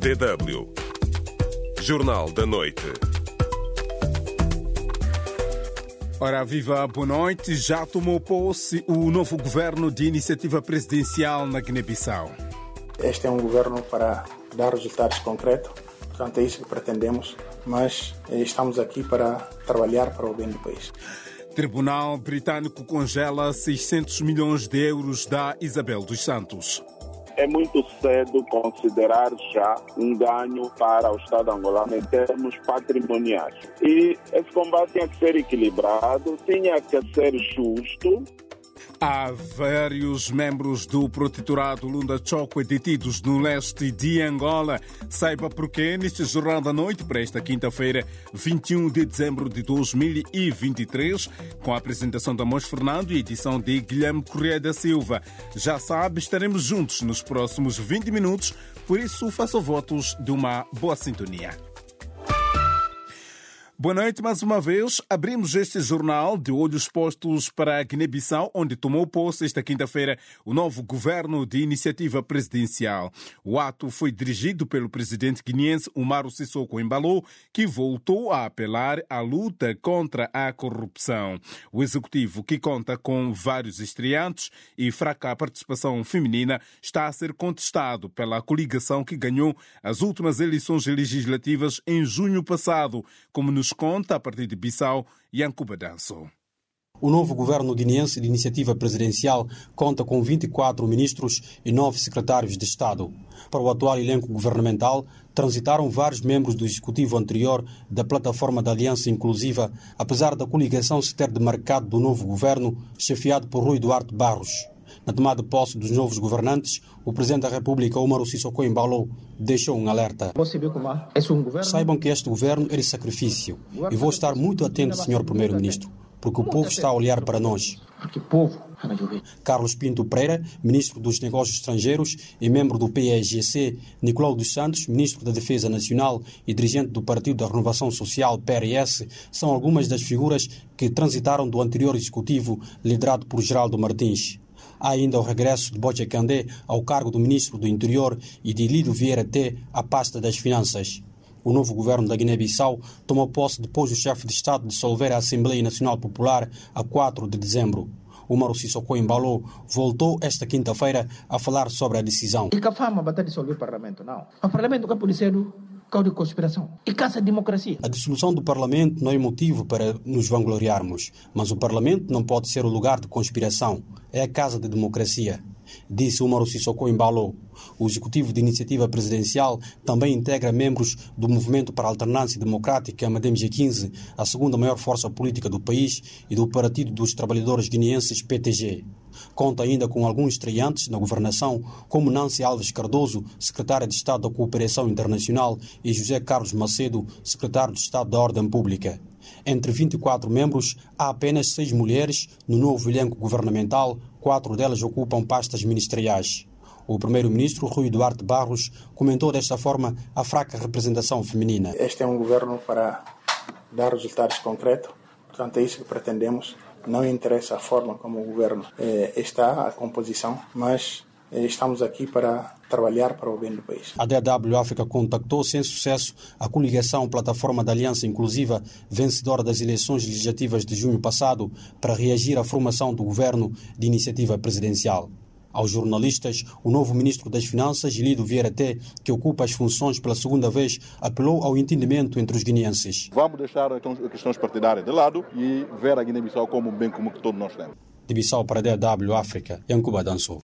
DW. Jornal da Noite. Ora, viva, boa noite. Já tomou posse o novo governo de iniciativa presidencial na Guiné-Bissau. Este é um governo para dar resultados concretos, portanto é isso que pretendemos, mas estamos aqui para trabalhar para o bem do país. Tribunal Britânico congela 600 milhões de euros da Isabel dos Santos. É muito cedo considerar já um ganho para o Estado angolano em termos patrimoniais. E esse combate tinha que ser equilibrado, tinha que ser justo, Há vários membros do protetorado Lunda Chokwe detidos no leste de Angola. Saiba porquê neste Jornal da Noite para esta quinta-feira, 21 de dezembro de 2023, com a apresentação da Mons Fernando e edição de Guilherme Correia da Silva. Já sabe, estaremos juntos nos próximos 20 minutos, por isso faça votos de uma boa sintonia. Boa noite mais uma vez. Abrimos este jornal de olhos postos para a Guiné-Bissau, onde tomou posse esta quinta-feira o novo governo de iniciativa presidencial. O ato foi dirigido pelo presidente guineense Umaru Sissoko Embalo, que voltou a apelar à luta contra a corrupção. O executivo, que conta com vários estreantes e fraca participação feminina, está a ser contestado pela coligação que ganhou as últimas eleições legislativas em junho passado, como nos conta a partir de Bissau, Yankuba Danso. O novo governo guineense de iniciativa presidencial conta com 24 ministros e 9 secretários de Estado. Para o atual elenco governamental, transitaram vários membros do executivo anterior da plataforma da Aliança Inclusiva, apesar da coligação se ter demarcado do novo governo, chefiado por Rui Duarte Barros. Na tomada de posse dos novos governantes, o Presidente da República, Omar Sissoko Embalo, deixou um alerta. Saibam que este governo é de sacrifício e vou estar muito atento, Sr. Primeiro-Ministro, porque o povo está a olhar para nós. Carlos Pinto Pereira, Ministro dos Negócios Estrangeiros e membro do PEGC, Nicolau dos Santos, Ministro da Defesa Nacional e dirigente do Partido da Renovação Social, PRS, são algumas das figuras que transitaram do anterior executivo liderado por Geraldo Martins. Há ainda o regresso de Candé ao cargo do Ministro do Interior e de Lido Vieira T à pasta das Finanças. O novo governo da Guiné-Bissau tomou posse depois do chefe de Estado dissolver a Assembleia Nacional Popular a 4 de dezembro. Umaru Sissoko Embalo voltou esta quinta-feira a falar sobre a decisão. E que a fama bater dissolver o Parlamento, não. O Parlamento que pode ser de conspiração e caça a democracia. A dissolução do Parlamento não é motivo para nos vangloriarmos, mas o Parlamento não pode ser o lugar de conspiração. É a casa da de democracia. Disse Umaru Sissoko Embalo. O Executivo de Iniciativa Presidencial também integra membros do Movimento para a Alternância Democrática, Amadem G15, a segunda maior força política do país, e do Partido dos Trabalhadores Guineenses, PTG. Conta ainda com alguns estreantes na governação, como Nancy Alves Cardoso, secretária de Estado da Cooperação Internacional, e José Carlos Macedo, secretário de Estado da Ordem Pública. Entre 24 membros, há apenas seis mulheres no novo elenco governamental, quatro delas ocupam pastas ministeriais. O primeiro-ministro Rui Duarte Barros comentou desta forma a fraca representação feminina. Este é um governo para dar resultados concretos, portanto é isso que pretendemos não interessa a forma como o governo eh, está, a composição, mas estamos aqui para trabalhar para o bem do país. A DW África contactou sem sucesso a coligação Plataforma da Aliança Inclusiva, vencedora das eleições legislativas de junho passado, para reagir à formação do governo de iniciativa presidencial. Aos jornalistas, o novo ministro das Finanças, Lido Vieira T, que ocupa as funções pela segunda vez, apelou ao entendimento entre os guineenses. Vamos deixar as questões partidárias de lado e ver a Guiné-Bissau como um bem comum que todos nós temos. De Bissau para a DW África, Yankuba Dançou.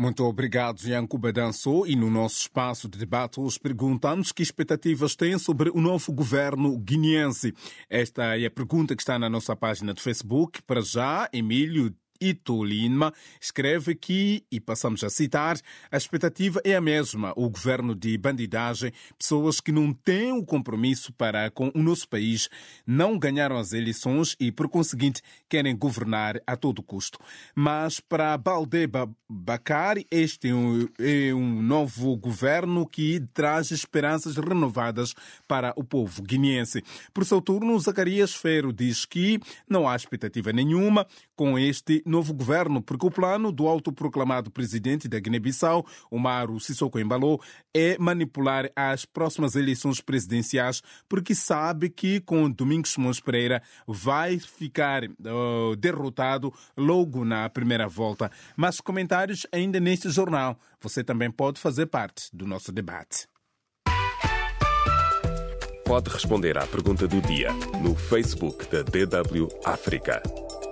Muito obrigado, Yankuba Dançou. E no nosso espaço de debate, hoje perguntamos que expectativas têm sobre o novo governo guineense. Esta é a pergunta que está na nossa página do Facebook. Para já, Emílio Ito Lima escreve que, e passamos a citar, a expectativa é a mesma. O governo de bandidagem, pessoas que não têm o compromisso para com o nosso país, não ganharam as eleições e, por conseguinte, querem governar a todo custo. Mas para Baldeba Bakari, este é um, é um novo governo que traz esperanças renovadas para o povo guineense. Por seu turno, Zacarias Ferro diz que não há expectativa nenhuma com este novo governo, porque o plano do autoproclamado presidente da Guiné-Bissau, Umaru Sissoko Embalo, é manipular as próximas eleições presidenciais, porque sabe que com Domingos Simões Pereira vai ficar uh, derrotado logo na primeira volta. Mas comentários ainda neste jornal. Você também pode fazer parte do nosso debate. Pode responder à pergunta do dia no Facebook da DW África.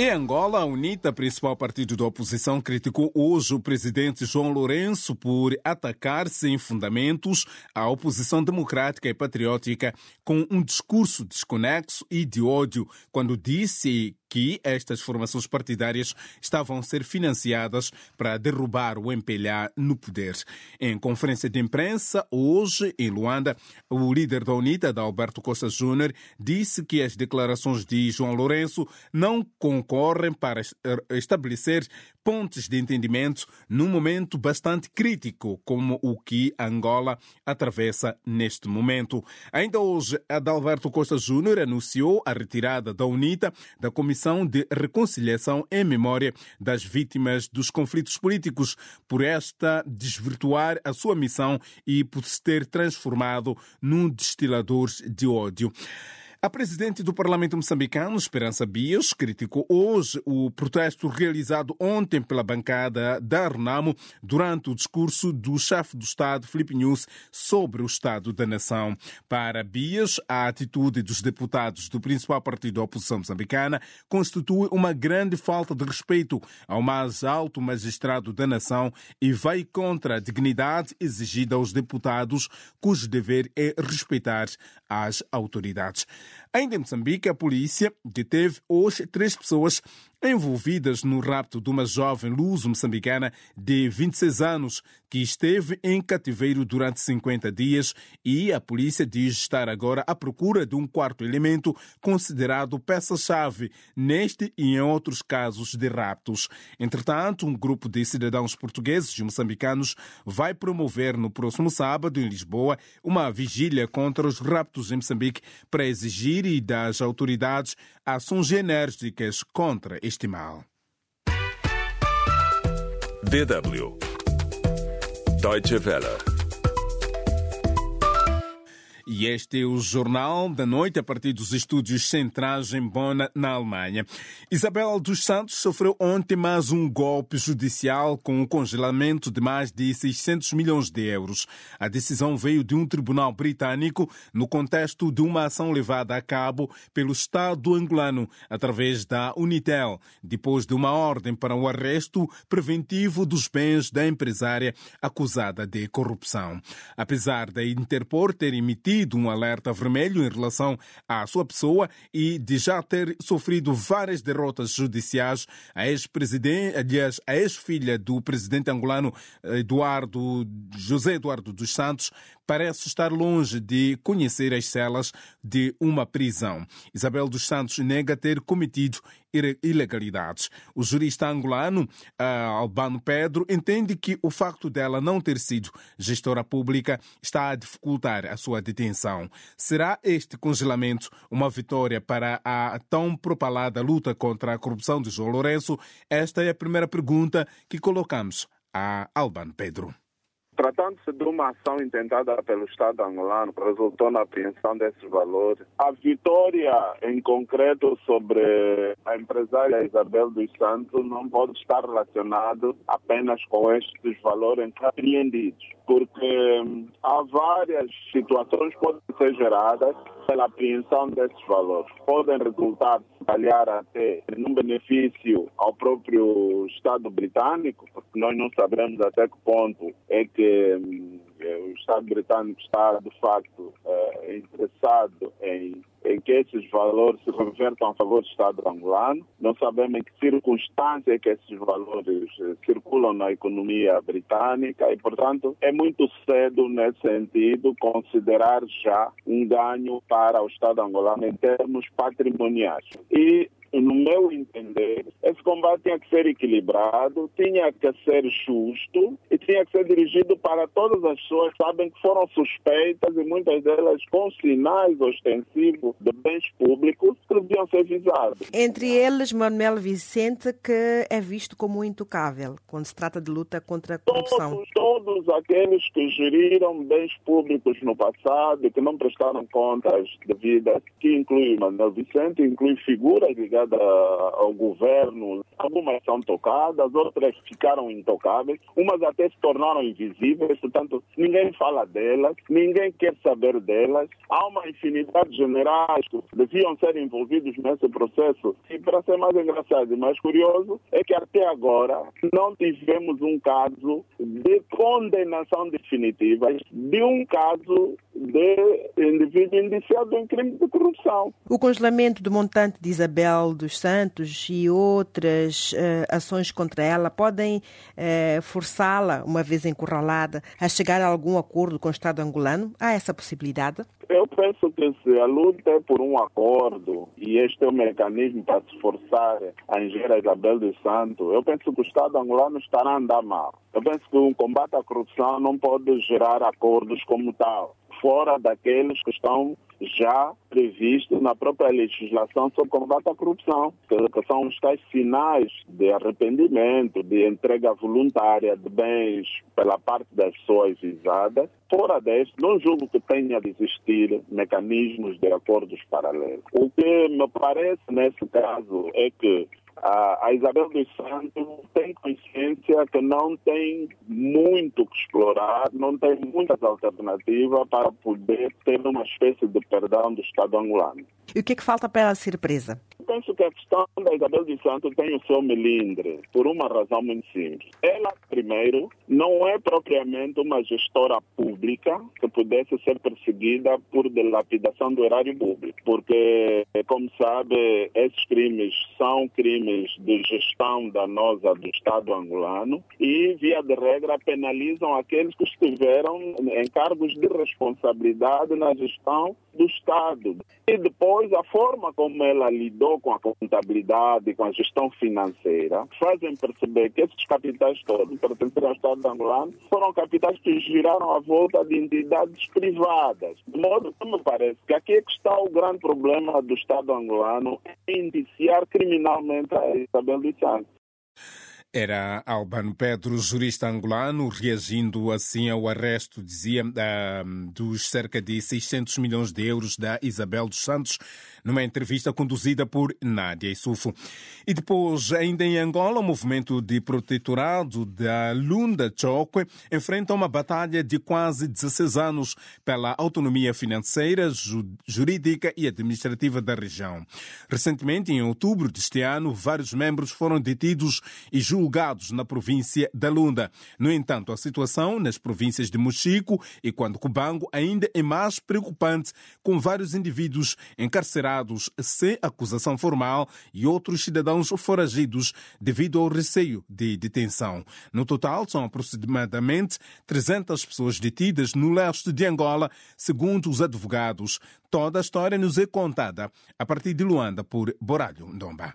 Em Angola, a UNITA, principal partido da oposição, criticou hoje o presidente João Lourenço por atacar sem fundamentos a oposição democrática e patriótica com um discurso desconexo e de ódio, quando disse que estas formações partidárias estavam a ser financiadas para derrubar o MPLA no poder. Em conferência de imprensa, hoje, em Luanda, o líder da UNITA, Alberto Costa Júnior, disse que as declarações de João Lourenço não concorrem para estabelecer pontes de entendimento num momento bastante crítico como o que Angola atravessa neste momento. Ainda hoje, Adalberto Costa Júnior anunciou a retirada da UNITA da Comissão de Reconciliação em memória das vítimas dos conflitos políticos, por esta desvirtuar a sua missão e por se ter transformado num destilador de ódio. A presidente do Parlamento moçambicano, Esperança Bias, criticou hoje o protesto realizado ontem pela bancada da Renamo durante o discurso do chefe do Estado, Filipe Nunes, sobre o estado da nação. Para Bias, a atitude dos deputados do principal partido da oposição moçambicana constitui uma grande falta de respeito ao mais alto magistrado da nação e vai contra a dignidade exigida aos deputados, cujo dever é respeitar as autoridades. Ainda em Moçambique, a polícia deteve hoje três pessoas envolvidas no rapto de uma jovem luso-moçambicana de 26 anos que esteve em cativeiro durante 50 dias e a polícia diz estar agora à procura de um quarto elemento considerado peça-chave neste e em outros casos de raptos. Entretanto, um grupo de cidadãos portugueses e moçambicanos vai promover no próximo sábado em Lisboa uma vigília contra os raptos em Moçambique para exigir das autoridades ações enérgicas contra este mal. DW Deutsche Welle e este é o Jornal da Noite a partir dos estúdios centrais em Bonn, na Alemanha. Isabel dos Santos sofreu ontem mais um golpe judicial com o um congelamento de mais de 600 milhões de euros. A decisão veio de um tribunal britânico no contexto de uma ação levada a cabo pelo Estado angolano através da Unitel, depois de uma ordem para o arresto preventivo dos bens da empresária acusada de corrupção. Apesar da Interpol ter emitido recebido um alerta vermelho em relação à sua pessoa e de já ter sofrido várias derrotas judiciais. A ex-presidente, aliás, a ex-filha do presidente angolano Eduardo José Eduardo dos Santos parece estar longe de conhecer as celas de uma prisão. Isabel dos Santos nega ter cometido ilegalidades. O jurista angolano Albano Pedro entende que o facto dela não ter sido gestora pública está a dificultar a sua detenção. Será este congelamento uma vitória para a tão propalada luta contra a corrupção de João Lourenço? Esta é a primeira pergunta que colocamos a Albano Pedro. Tratando-se de uma ação intentada pelo Estado angolano resultou na apreensão desses valores, a vitória em concreto sobre a empresária Isabel dos Santos não pode estar relacionado apenas com estes valores apreendidos, porque hum, há várias situações que podem ser geradas pela apreensão desses valores. Podem resultar, se calhar, até num benefício ao próprio Estado britânico, porque nós não sabemos até que ponto é que hum, o Estado britânico está, de facto, eh, interessado em, em, que esses valores se revertam a favor do Estado angolano. Não sabemos em que circunstância é que esses valores eh, circulam na economia britânica e, portanto, é muito cedo nesse sentido considerar já um ganho para o Estado angolano em termos patrimoniais. E no meu entender, esse combate tinha que ser equilibrado, tinha que ser justo e tinha que ser dirigido para todas as pessoas que sabem que foram suspeitas e muitas delas com sinais ostensivos de bens públicos que deviam ser visados. Entre eles, Manuel Vicente, que é visto como intocável quando se trata de luta contra a corrupção. Todos, todos aqueles que geriram bens públicos no passado e que não prestaram contas devidas, que inclui Manuel Vicente, inclui figuras ligadas ao governo. Algumas são tocadas, outras ficaram intocáveis, umas até se tornaram invisíveis, portanto, ninguém fala delas, ninguém quer saber delas. Há uma infinidade de generais que deviam ser envolvidos nesse processo. E para ser mais engraçado e mais curioso, é que até agora não tivemos um caso de condenação definitiva de um caso de indivíduo indiciado em crime de corrupção. O congelamento do montante de Isabel dos Santos e outras uh, ações contra ela podem uh, forçá-la, uma vez encurralada, a chegar a algum acordo com o Estado angolano? Há essa possibilidade? Eu penso que se a luta é por um acordo e este é o mecanismo para se forçar a engenheira Isabel dos Santos, eu penso que o Estado angolano estará a andar mal. Eu penso que o combate à corrupção não pode gerar acordos como tal fora daqueles que estão já previstos na própria legislação sobre combate à corrupção, que são os tais sinais de arrependimento, de entrega voluntária de bens pela parte das pessoas visadas. Fora deste, não julgo que tenha de existir mecanismos de acordos paralelos. O que me parece nesse caso é que a Isabel dos Santos tem consciência que não tem muito que explorar, não tem muitas alternativas para poder ter uma espécie de perdão do Estado angolano. E o que, é que falta para ela ser presa? Penso que a questão da Isabel de Santos tem o seu melindre, por uma razão muito simples. Ela, primeiro, não é propriamente uma gestora pública que pudesse ser perseguida por dilapidação do erário público, porque, como sabe, esses crimes são crimes de gestão danosa do Estado angolano e, via de regra, penalizam aqueles que estiveram em cargos de responsabilidade na gestão do Estado. E depois, a forma como ela lidou com a contabilidade, com a gestão financeira, fazem perceber que esses capitais todos, pertencentes ao Estado angolano, foram capitais que giraram à volta de entidades privadas. De modo que me parece que aqui é que está o grande problema do Estado angolano em indiciar criminalmente a Isabel dos Santos. Era Albano Pedro, jurista angolano, reagindo assim ao arresto, dizia, uh, dos cerca de 600 milhões de euros da Isabel dos Santos, numa entrevista conduzida por Nádia Isufo. E depois, ainda em Angola, o movimento de protetorado da Lunda Chokwe enfrenta uma batalha de quase 16 anos pela autonomia financeira, jurídica e administrativa da região. Recentemente, em outubro deste ano, vários membros foram detidos e julgados na província da Lunda. No entanto, a situação nas províncias de Mochico e Cubango ainda é mais preocupante, com vários indivíduos encarcerados sem acusação formal e outros cidadãos foragidos devido ao receio de detenção. No total, são aproximadamente 300 pessoas detidas no leste de Angola, segundo os advogados. Toda a história nos é contada a partir de Luanda por Boralho Ndomba.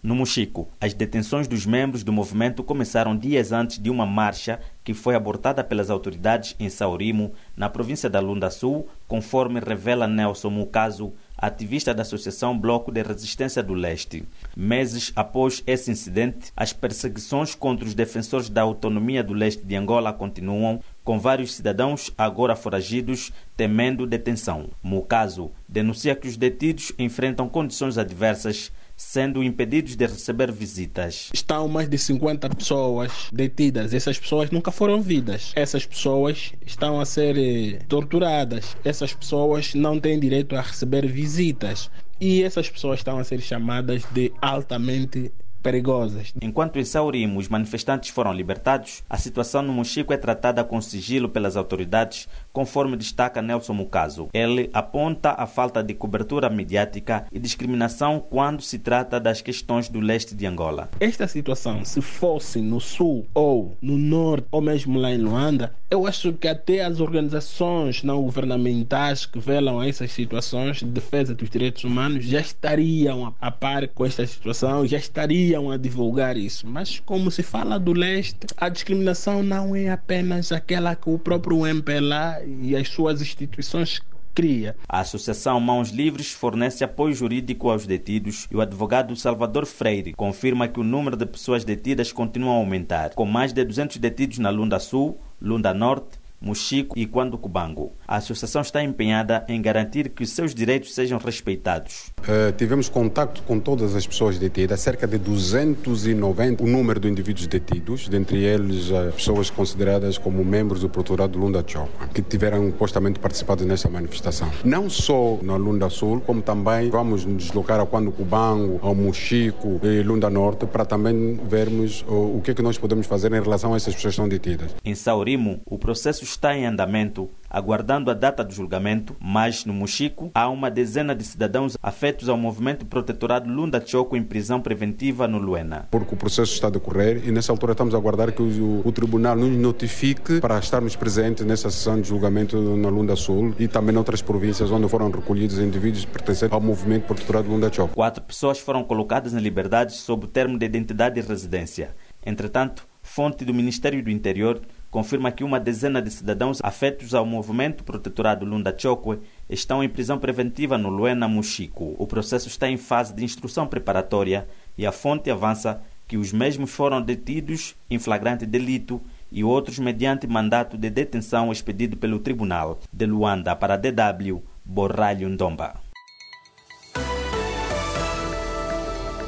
No Mochico, as detenções dos membros do movimento começaram dias antes de uma marcha que foi abortada pelas autoridades em Saurimo, na província da Lunda Sul, conforme revela Nelson Mucaso, ativista da Associação Bloco de Resistência do Leste. Meses após esse incidente, as perseguições contra os defensores da autonomia do leste de Angola continuam, com vários cidadãos agora foragidos temendo detenção. Mucaso denuncia que os detidos enfrentam condições adversas sendo impedidos de receber visitas. Estão mais de 50 pessoas detidas. Essas pessoas nunca foram vidas. Essas pessoas estão a ser eh, torturadas. Essas pessoas não têm direito a receber visitas. E essas pessoas estão a ser chamadas de altamente perigosas. Enquanto em Saurimo os manifestantes foram libertados, a situação no Mochico é tratada com sigilo pelas autoridades, conforme destaca Nelson Mucaso. Ele aponta a falta de cobertura mediática e discriminação quando se trata das questões do leste de Angola. Esta situação, se fosse no sul ou no norte, ou mesmo lá em Luanda, eu acho que até as organizações não governamentais que velam essas situações de defesa dos direitos humanos já estariam a par com esta situação, já estariam a divulgar isso. Mas como se fala do leste, a discriminação não é apenas aquela que o próprio MPLA e as suas instituições cria. A Associação Mãos Livres fornece apoio jurídico aos detidos e o advogado Salvador Freire confirma que o número de pessoas detidas continua a aumentar, com mais de 200 detidos na Lunda Sul, Lunda Norte, Mochico e Quando Cubango. A associação está empenhada em garantir que os seus direitos sejam respeitados. Uh, tivemos contato com todas as pessoas detidas, cerca de 290 o número de indivíduos detidos, dentre eles uh, pessoas consideradas como membros do Proturado Lunda Chopa, que tiveram postamente participado nesta manifestação. Não só na Lunda Sul, como também vamos nos deslocar a Quando Cubango, ao Mochico e Lunda Norte, para também vermos uh, o que é que nós podemos fazer em relação a essas pessoas que estão detidas. Em Saurimo, o processo está em andamento, aguardando a data do julgamento, mas no Mochico há uma dezena de cidadãos afetos ao movimento protetorado Lunda Choco em prisão preventiva no Luena. Porque o processo está a decorrer e nessa altura estamos a aguardar que o, o tribunal nos notifique para estarmos presentes nessa sessão de julgamento na Lunda Sul e também noutras províncias onde foram recolhidos indivíduos pertencentes ao movimento protetorado Lunda Choco. Quatro pessoas foram colocadas em liberdade sob o termo de identidade e residência. Entretanto, fonte do Ministério do Interior confirma que uma dezena de cidadãos afetos ao movimento protetorado Lunda Chokwe estão em prisão preventiva no Luena Muxico. O processo está em fase de instrução preparatória e a fonte avança que os mesmos foram detidos em flagrante delito e outros mediante mandato de detenção expedido pelo Tribunal de Luanda para DW Borralho Ndomba.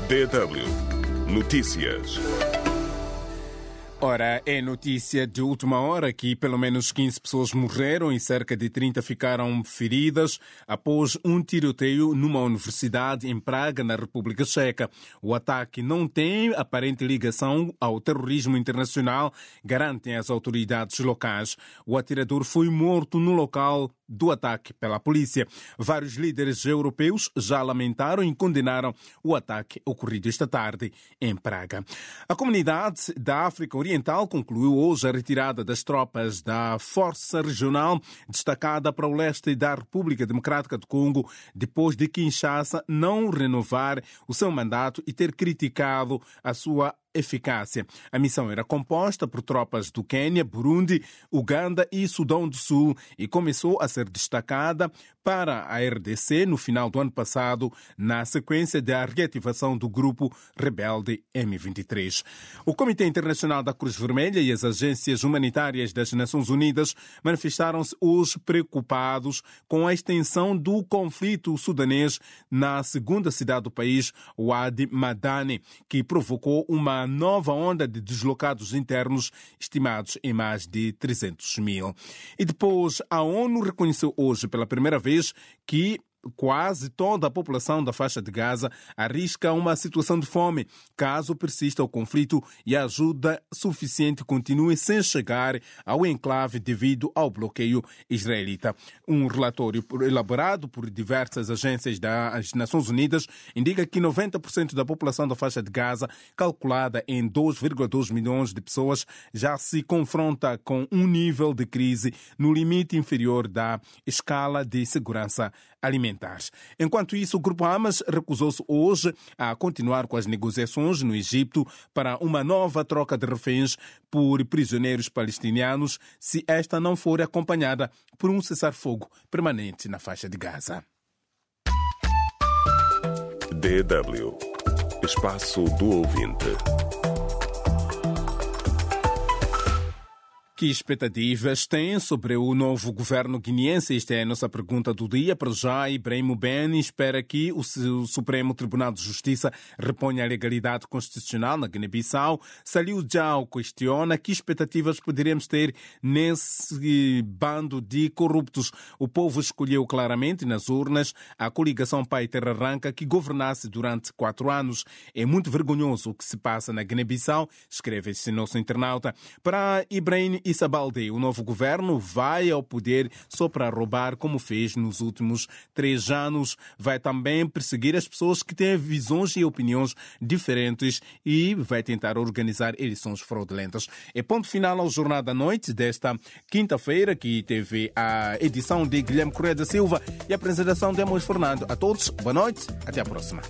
DW Notícias. Ora, é notícia de última hora que pelo menos 15 pessoas morreram e cerca de 30 ficaram feridas após um tiroteio numa universidade em Praga, na República Checa. O ataque não tem aparente ligação ao terrorismo internacional, garantem as autoridades locais. O atirador foi morto no local do ataque pela polícia. Vários líderes europeus já lamentaram e condenaram o ataque ocorrido esta tarde em Praga. A comunidade da África Oriental concluiu hoje a retirada das tropas da Força Regional destacada para o leste da República Democrática do Congo, depois de Kinshasa não renovar o seu mandato e ter criticado a sua eficácia. A missão era composta por tropas do Quênia, Burundi, Uganda e Sudão do Sul e começou a ser destacada para a RDC no final do ano passado, na sequência da reativação do grupo rebelde M23. O Comitê Internacional da Cruz Vermelha e as agências humanitárias das Nações Unidas manifestaram-se hoje preocupados com a extensão do conflito sudanês na segunda cidade do país, Wadi Madani, que provocou uma nova onda de deslocados internos, estimados em mais de 300 mil. E depois, a ONU reconheceu hoje pela primeira vez que quase toda a população da faixa de Gaza arrisca uma situação de fome caso persista o conflito e a ajuda suficiente continue sem chegar ao enclave devido ao bloqueio israelita. Um relatório elaborado por diversas agências das Nações Unidas indica que 90% da população da faixa de Gaza, calculada em 2,2 milhões de pessoas, já se confronta com um nível de crise no limite inferior da escala de segurança alimentares. Enquanto isso, o Grupo Hamas recusou-se hoje a continuar com as negociações no Egito para uma nova troca de reféns por prisioneiros palestinianos se esta não for acompanhada por um cessar-fogo permanente na faixa de Gaza. DW Espaço do Ouvinte. Que expectativas tem sobre o novo governo guineense? Esta é a nossa pergunta do dia. Para já, Ibrahim Ben espera que o Supremo Tribunal de Justiça reponha a legalidade constitucional na Guiné-Bissau. Saliu Jau questiona que expectativas poderíamos ter nesse bando de corruptos. O povo escolheu claramente nas urnas a coligação Pai Terra Arranca que governasse durante quatro anos. É muito vergonhoso o que se passa na Guiné-Bissau, escreve esse nosso internauta. Para Ibrahim Issa o novo governo vai ao poder só para roubar, como fez nos últimos três anos. Vai também perseguir as pessoas que têm visões e opiniões diferentes e vai tentar organizar eleições fraudulentas. É ponto final ao Jornal da Noite desta quinta-feira, que teve a edição de Guilherme Correia da Silva e a apresentação de Amos Fernando. A todos, boa noite, até a próxima.